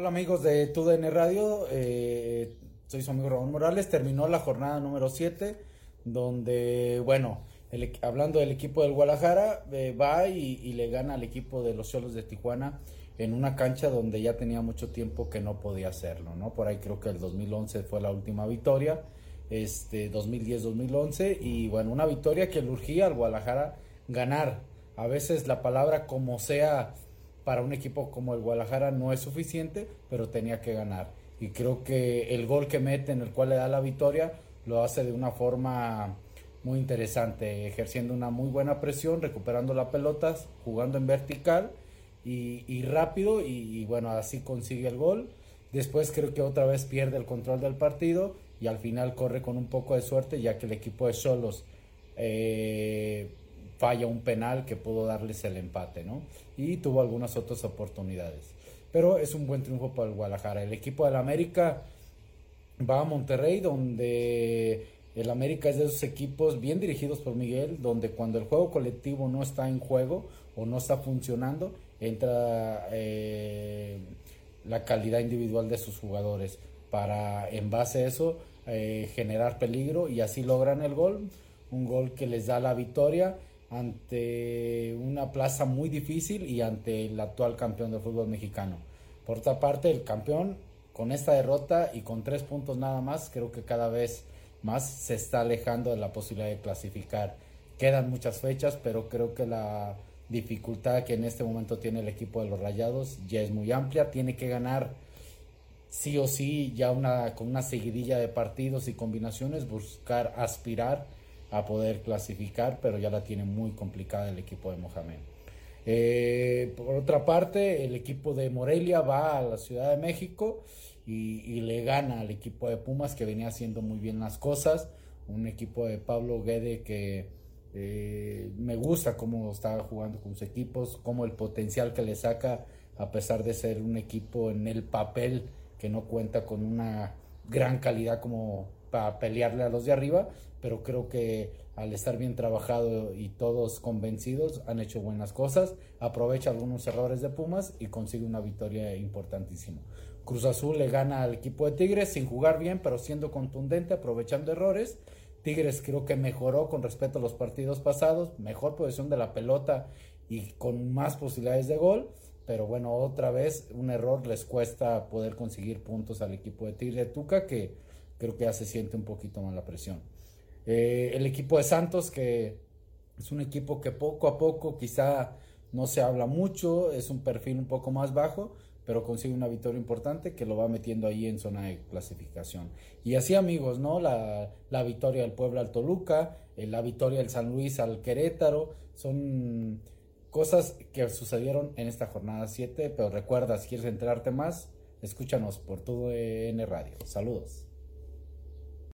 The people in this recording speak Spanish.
Hola amigos de TUDN Radio, eh, soy su amigo Ramón Morales. Terminó la jornada número 7, donde, bueno, hablando del equipo del Guadalajara, eh, va y, le gana al equipo de los Cholos de Tijuana en una cancha donde ya tenía mucho tiempo que no podía hacerlo, ¿no? Por ahí creo que el 2011 fue la última victoria, este 2010-2011, y bueno, una victoria que le urgía al Guadalajara ganar. A veces la palabra como sea para un equipo como el Guadalajara no es suficiente, pero tenía que ganar. Y creo que el gol que mete, en el cual le da la victoria, lo hace de una forma muy interesante, ejerciendo una muy buena presión, recuperando la pelota, jugando en vertical y, rápido y, bueno, así consigue el gol. Después creo que otra vez pierde el control del partido y al final corre con un poco de suerte ya que el equipo de Solos eh, falla un penal que pudo darles el empate, ¿no? Y tuvo algunas otras oportunidades. Pero es un buen triunfo para el Guadalajara. El equipo del América va a Monterrey, donde el América es de esos equipos bien dirigidos por Miguel, donde cuando el juego colectivo no está en juego o no está funcionando, entra eh, la calidad individual de sus jugadores para, en base a eso, eh, generar peligro y así logran el gol. Un gol que les da la victoria ante una plaza muy difícil y ante el actual campeón del fútbol mexicano. Por otra parte, el campeón con esta derrota y con tres puntos nada más, creo que cada vez más se está alejando de la posibilidad de clasificar. Quedan muchas fechas, pero creo que la dificultad que en este momento tiene el equipo de los Rayados ya es muy amplia. Tiene que ganar sí o sí ya una, con una seguidilla de partidos y combinaciones, buscar aspirar a poder clasificar, pero ya la tiene muy complicada el equipo de Mohamed. Eh, por otra parte, el equipo de Morelia va a la Ciudad de México y, le gana al equipo de Pumas que venía haciendo muy bien las cosas. Un equipo de Pablo Guede que eh, me gusta cómo está jugando con sus equipos, cómo el potencial que le saca a pesar de ser un equipo en el papel que no cuenta con una gran calidad como para pelearle a los de arriba, pero creo que al estar bien trabajado y todos convencidos han hecho buenas cosas, aprovecha algunos errores de Pumas y consigue una victoria importantísima. Cruz Azul le gana al equipo de Tigres sin jugar bien, pero siendo contundente, aprovechando errores. Tigres creo que mejoró con respecto a los partidos pasados, mejor posición de la pelota y con más posibilidades de gol, pero bueno, otra vez un error les cuesta poder conseguir puntos al equipo de Tigres Tuca que creo que ya se siente un poquito más la presión. Eh, el equipo de Santos, que es un equipo que poco a poco quizá no se habla mucho, es un perfil un poco más bajo, pero consigue una victoria importante que lo va metiendo ahí en zona de clasificación. Y así amigos, ¿no? La, la victoria del Puebla al Toluca, eh, la victoria del San Luis al Querétaro, son cosas que sucedieron en esta jornada 7, pero recuerda, si quieres enterarte más, escúchanos por todo en Radio. Saludos.